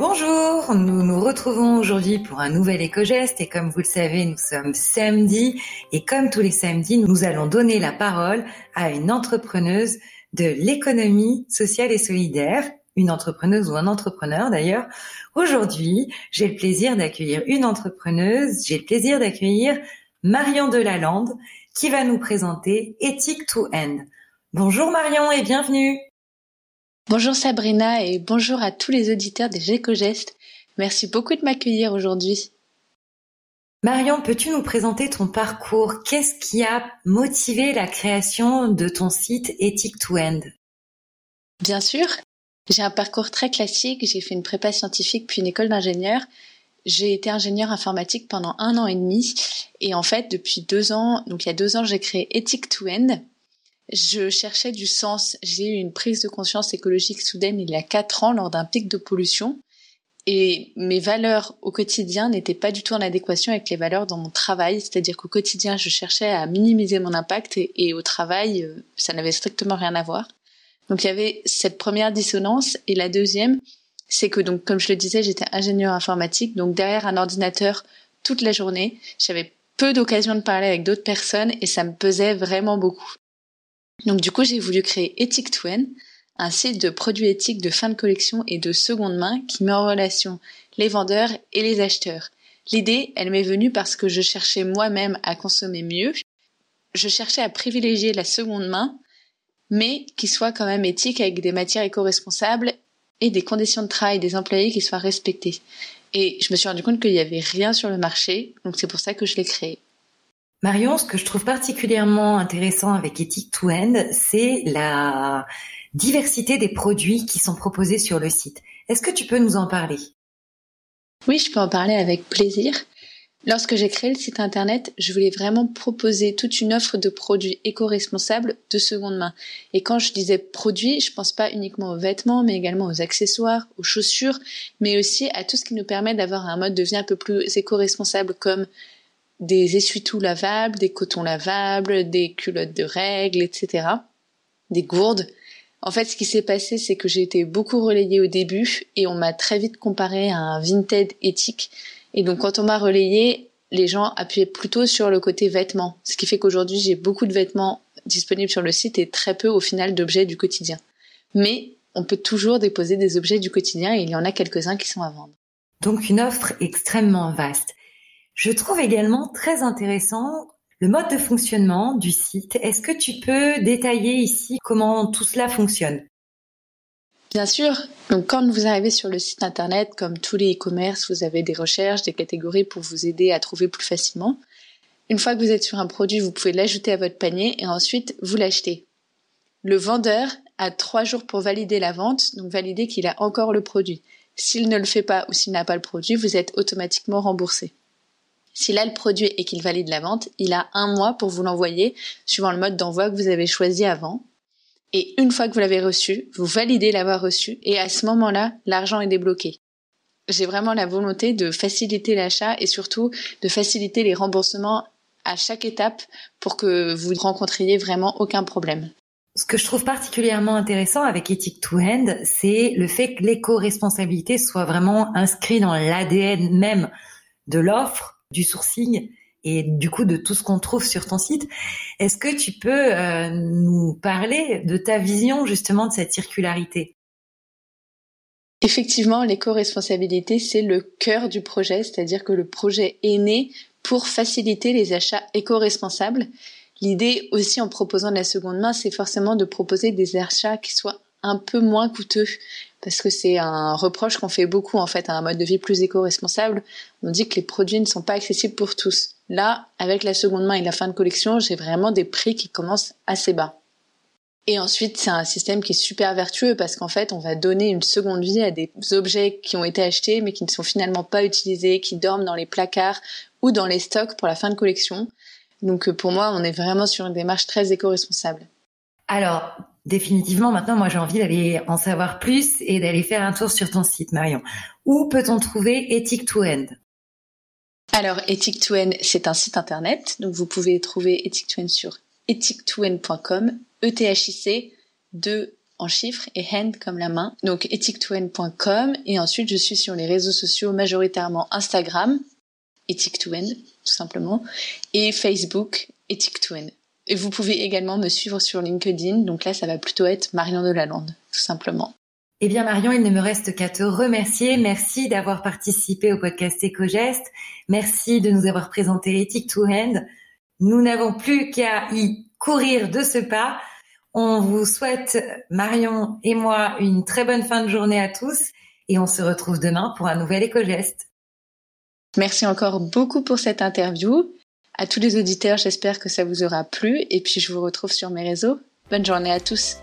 Bonjour, nous nous retrouvons aujourd'hui pour un nouvel éco-geste et comme vous le savez, nous sommes samedi et comme tous les samedis, nous allons donner la parole à une entrepreneuse de l'économie sociale et solidaire, une entrepreneuse ou un entrepreneur d'ailleurs. Aujourd'hui, j'ai le plaisir d'accueillir une entrepreneuse, j'ai le plaisir d'accueillir Marion Delalande qui va nous présenter Ethic to End. Bonjour Marion et bienvenue. Bonjour Sabrina et bonjour à tous les auditeurs des GECOGEST. Merci beaucoup de m'accueillir aujourd'hui. Marion, peux-tu nous présenter ton parcours? Qu'est-ce qui a motivé la création de ton site Ethic to End? Bien sûr, j'ai un parcours très classique. J'ai fait une prépa scientifique puis une école d'ingénieur. J'ai été ingénieur informatique pendant un an et demi. Et en fait, depuis deux ans, donc il y a deux ans, j'ai créé Ethic to End je cherchais du sens. J'ai eu une prise de conscience écologique soudaine il y a quatre ans lors d'un pic de pollution. Et mes valeurs au quotidien n'étaient pas du tout en adéquation avec les valeurs dans mon travail. C'est-à-dire qu'au quotidien, je cherchais à minimiser mon impact et, au travail, euh, ça n'avait strictement rien à voir. Donc il y avait cette première dissonance. Et la deuxième, c'est que donc, comme je le disais, j'étais ingénieur informatique. Donc derrière un ordinateur toute la journée, j'avais peu d'occasion de parler avec d'autres personnes et ça me pesait vraiment beaucoup. Donc du coup, j'ai voulu créer Ethic Twin, un site de produits éthiques de fin de collection et de seconde main qui met en relation les vendeurs et les acheteurs. L'idée, elle m'est venue parce que je cherchais moi-même à consommer mieux. Je cherchais à privilégier la seconde main, mais qui soit quand même éthique avec des matières éco-responsables et des conditions de travail des employés qui soient respectées. Et je me suis rendu compte qu'il n'y avait rien sur le marché, donc c'est pour ça que je l'ai créé. Marion, ce que je trouve particulièrement intéressant avec Ethic to End, c'est la diversité des produits qui sont proposés sur le site. Est-ce que tu peux nous en parler? Oui, je peux en parler avec plaisir. Lorsque j'ai créé le site internet, je voulais vraiment proposer toute une offre de produits éco-responsables de seconde main. Et quand je disais produits, je pense pas uniquement aux vêtements, mais également aux accessoires, aux chaussures, mais aussi à tout ce qui nous permet d'avoir un mode de vie un peu plus éco-responsable comme des essuie-tout lavables, des cotons lavables, des culottes de règles, etc. Des gourdes. En fait, ce qui s'est passé, c'est que j'ai été beaucoup relayée au début et on m'a très vite comparé à un Vinted éthique. Et donc, quand on m'a relayé, les gens appuyaient plutôt sur le côté vêtements. Ce qui fait qu'aujourd'hui, j'ai beaucoup de vêtements disponibles sur le site et très peu, au final, d'objets du quotidien. Mais on peut toujours déposer des objets du quotidien et il y en a quelques-uns qui sont à vendre. Donc, une offre extrêmement vaste. Je trouve également très intéressant le mode de fonctionnement du site. Est-ce que tu peux détailler ici comment tout cela fonctionne? Bien sûr. Donc, quand vous arrivez sur le site internet, comme tous les e-commerce, vous avez des recherches, des catégories pour vous aider à trouver plus facilement. Une fois que vous êtes sur un produit, vous pouvez l'ajouter à votre panier et ensuite vous l'achetez. Le vendeur a trois jours pour valider la vente, donc valider qu'il a encore le produit. S'il ne le fait pas ou s'il n'a pas le produit, vous êtes automatiquement remboursé. S'il a le produit et qu'il valide la vente, il a un mois pour vous l'envoyer suivant le mode d'envoi que vous avez choisi avant. Et une fois que vous l'avez reçu, vous validez l'avoir reçu et à ce moment-là, l'argent est débloqué. J'ai vraiment la volonté de faciliter l'achat et surtout de faciliter les remboursements à chaque étape pour que vous ne rencontriez vraiment aucun problème. Ce que je trouve particulièrement intéressant avec Ethic to Hand, c'est le fait que l'éco-responsabilité soit vraiment inscrite dans l'ADN même de l'offre du sourcing et du coup de tout ce qu'on trouve sur ton site. Est-ce que tu peux euh, nous parler de ta vision justement de cette circularité? Effectivement, l'éco-responsabilité, c'est le cœur du projet, c'est-à-dire que le projet est né pour faciliter les achats éco-responsables. L'idée aussi en proposant de la seconde main, c'est forcément de proposer des achats qui soient un peu moins coûteux parce que c'est un reproche qu'on fait beaucoup en fait à un mode de vie plus éco-responsable. On dit que les produits ne sont pas accessibles pour tous. Là, avec la seconde main et la fin de collection, j'ai vraiment des prix qui commencent assez bas. Et ensuite, c'est un système qui est super vertueux parce qu'en fait, on va donner une seconde vie à des objets qui ont été achetés mais qui ne sont finalement pas utilisés, qui dorment dans les placards ou dans les stocks pour la fin de collection. Donc pour moi, on est vraiment sur une démarche très éco-responsable. Alors, définitivement, maintenant, moi, j'ai envie d'aller en savoir plus et d'aller faire un tour sur ton site, Marion. Où peut-on trouver Ethic to End? Alors, Ethic to End, c'est un site internet. Donc, vous pouvez trouver Ethic to End sur ethictoend.com, E-T-H-I-C, 2 en chiffres et hand comme la main. Donc ethic2n.com et ensuite je suis sur les réseaux sociaux majoritairement Instagram, ethic2n tout simplement, et Facebook, ethic2n. Et vous pouvez également me suivre sur LinkedIn, donc là ça va plutôt être Marion Delalande, tout simplement. Eh bien Marion, il ne me reste qu'à te remercier. Merci d'avoir participé au podcast EcoGest. Merci de nous avoir présenté Ethic 2 Hand. Nous n'avons plus qu'à y courir de ce pas. On vous souhaite, Marion et moi, une très bonne fin de journée à tous et on se retrouve demain pour un nouvel éco-geste. Merci encore beaucoup pour cette interview. À tous les auditeurs, j'espère que ça vous aura plu et puis je vous retrouve sur mes réseaux. Bonne journée à tous.